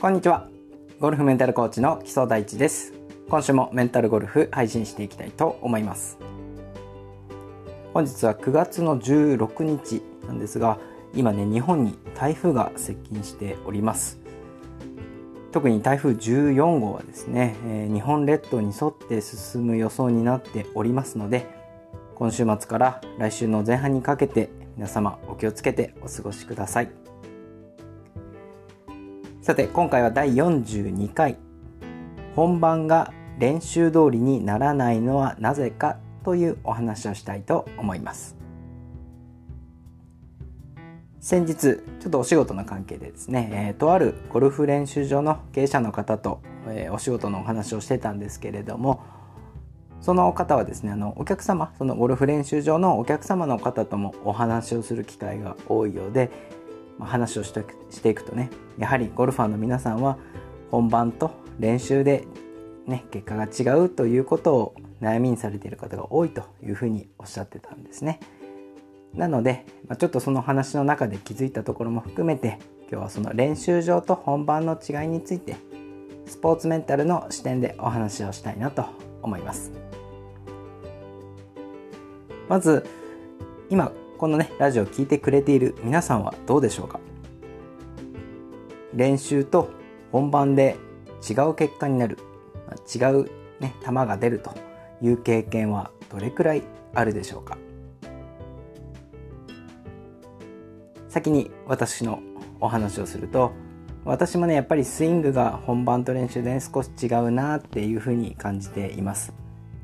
こんにちは。ゴルフメンタルコーチの木曽大地です。今週もメンタルゴルフ配信していきたいと思います。本日は9月の16日なんですが今ね日本に台風が接近しております。特に台風14号はですね、えー、日本列島に沿って進む予想になっておりますので今週末から来週の前半にかけて皆様お気をつけてお過ごしください。さて今回は第42回。本番が練習通りにならないのはなぜかというお話をしたいと思います。先日ちょっとお仕事の関係でですね、えー、とあるゴルフ練習場の経営者の方と、えー、お仕事のお話をしてたんですけれどもその方はですねあのお客様そのゴルフ練習場のお客様の方ともお話をする機会が多いようで、話をしてしていくとねやはりゴルファーの皆さんは本番と練習で、ね、結果が違うということを悩みにされている方が多いというふうにおっしゃってたんですね。なので、まあ、ちょっとその話の中で気づいたところも含めて今日はその練習場と本番の違いについてスポーツメンタルの視点でお話をしたいなと思います。まず今このねラジオを聴いてくれている皆さんはどうでしょうか？練習と本番で違う結果になる違うね球が出るという経験はどれくらいあるでしょうか？先に私のお話をすると私もねやっぱりスイングが本番と練習で、ね、少し違うなっていうふうに感じています。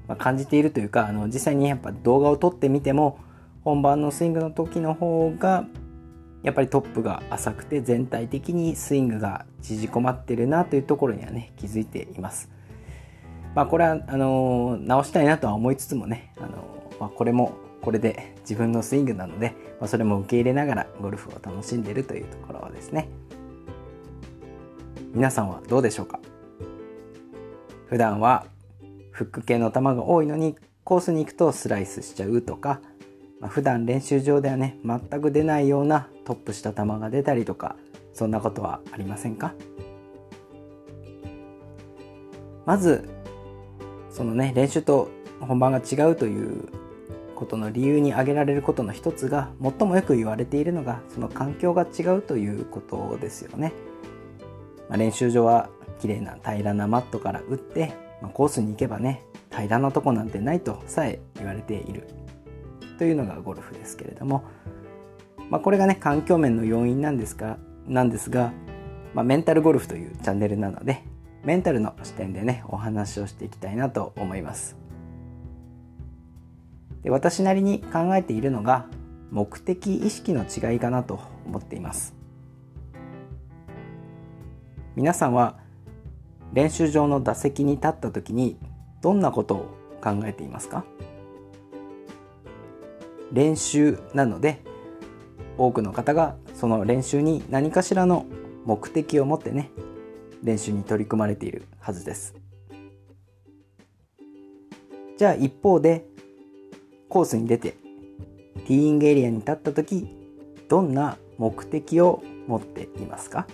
まあ、感じているというかあの実際にやっぱ動画を撮ってみても本番のスイングの時の方がやっぱりトップが浅くて全体的にスイングが縮こまってるなというところにはね気づいています。まあこれはあの直したいなとは思いつつもねあの、まあ、これもこれで自分のスイングなので、まあ、それも受け入れながらゴルフを楽しんでいるというところですね。皆さんはどうでしょうか？普段はフック系の球が多いのにコースに行くとスライスしちゃうとか、まあ、普段練習場ではね全く出ないようなトップした球が出たりとかそんなことはありませんか？まずそのね練習と本番が違うということの理由に挙げられることの一つが最もよく言われているのがその環境が違うということですよね。まあ、練習場は綺麗な平らなマットから打ってまあ、コースに行けばね平らなとこなんてないとさえ言われているというのがゴルフですけれども、まあ、これがね環境面の要因なんですがなんですが、まあ、メンタルゴルフというチャンネルなのでメンタルの視点でねお話をしていきたいなと思います。で私なりに考えているのが目的意識の違いかなと思っています。皆さんは練習場の打席に立った時にどんなことを考えていますか？練習なので多くの方がその練習に何かしらの目的を持ってね練習に取り組まれているはずです。じゃあ一方でコースに出てティーイングエリアに立った時どんな目的を持っていますか？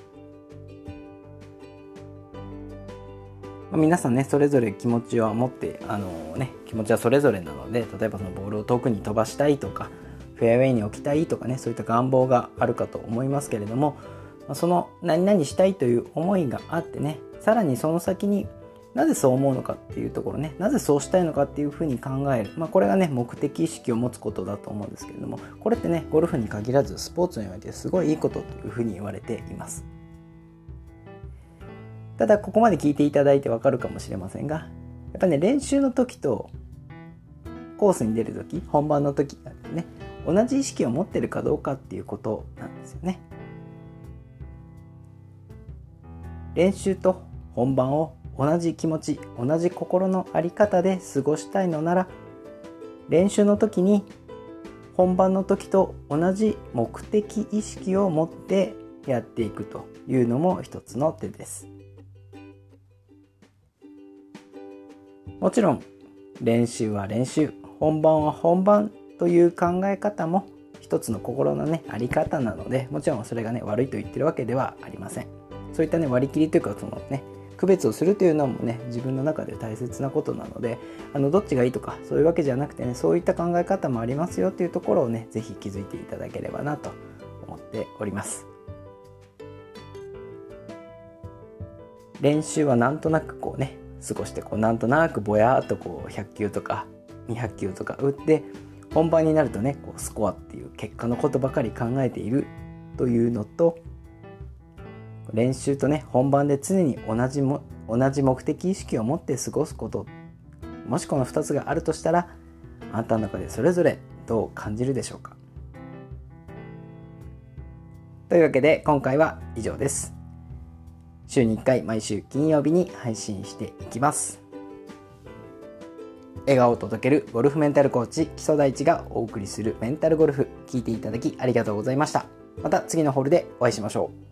まあ、皆さんねそれぞれ気持ちは持ってあのね気持ちはそれぞれなので例えばそのボールを遠くに飛ばしたいとかフェアウェイに置きたいとかねそういった願望があるかと思いますけれども、ま、その何々したいという思いがあってねさらにその先になぜそう思うのかっていうところねなぜそうしたいのかっていうふうに考える、まあ、これがね目的意識を持つことだと思うんですけれどもこれってねゴルフに限らずスポーツにおいてすごいいいことというふうに言われています。ただここまで聞いていただいてわかるかもしれませんがやっぱね練習の時とコースに出る時本番の時なんでね同じ意識を持ってるかどうかっていうことなんですよね練習と本番を同じ気持ち同じ心の在り方で過ごしたいのなら練習の時に本番の時と同じ目的意識を持ってやっていくというのも一つの手です。もちろん練習は練習本番は本番という考え方も一つの心のねあり方なのでもちろんそれがね悪いと言ってるわけではありません。そういったね割り切りというかそのね区別をするというのもね自分の中で大切なことなのであのどっちがいいとかそういうわけじゃなくてねそういった考え方もありますよっていうところをね是非気づいていただければなと思っております。練習はなんとなくこうね過ごしてこうなんとなくぼやっとこう100球とか200球とか打って本番になるとねこうスコアっていう結果のことばかり考えているというのと練習とね本番で常に同じも同じ目的意識を持って過ごすこともしこの2つがあるとしたらあなたの中でそれぞれどう感じるでしょうかというわけで今回は以上です。週に1回毎週金曜日に配信していきます。笑顔を届けるゴルフメンタルコーチ木曽大地がお送りするメンタルゴルフ聞いていただきありがとうございました。また次のホールでお会いしましょう。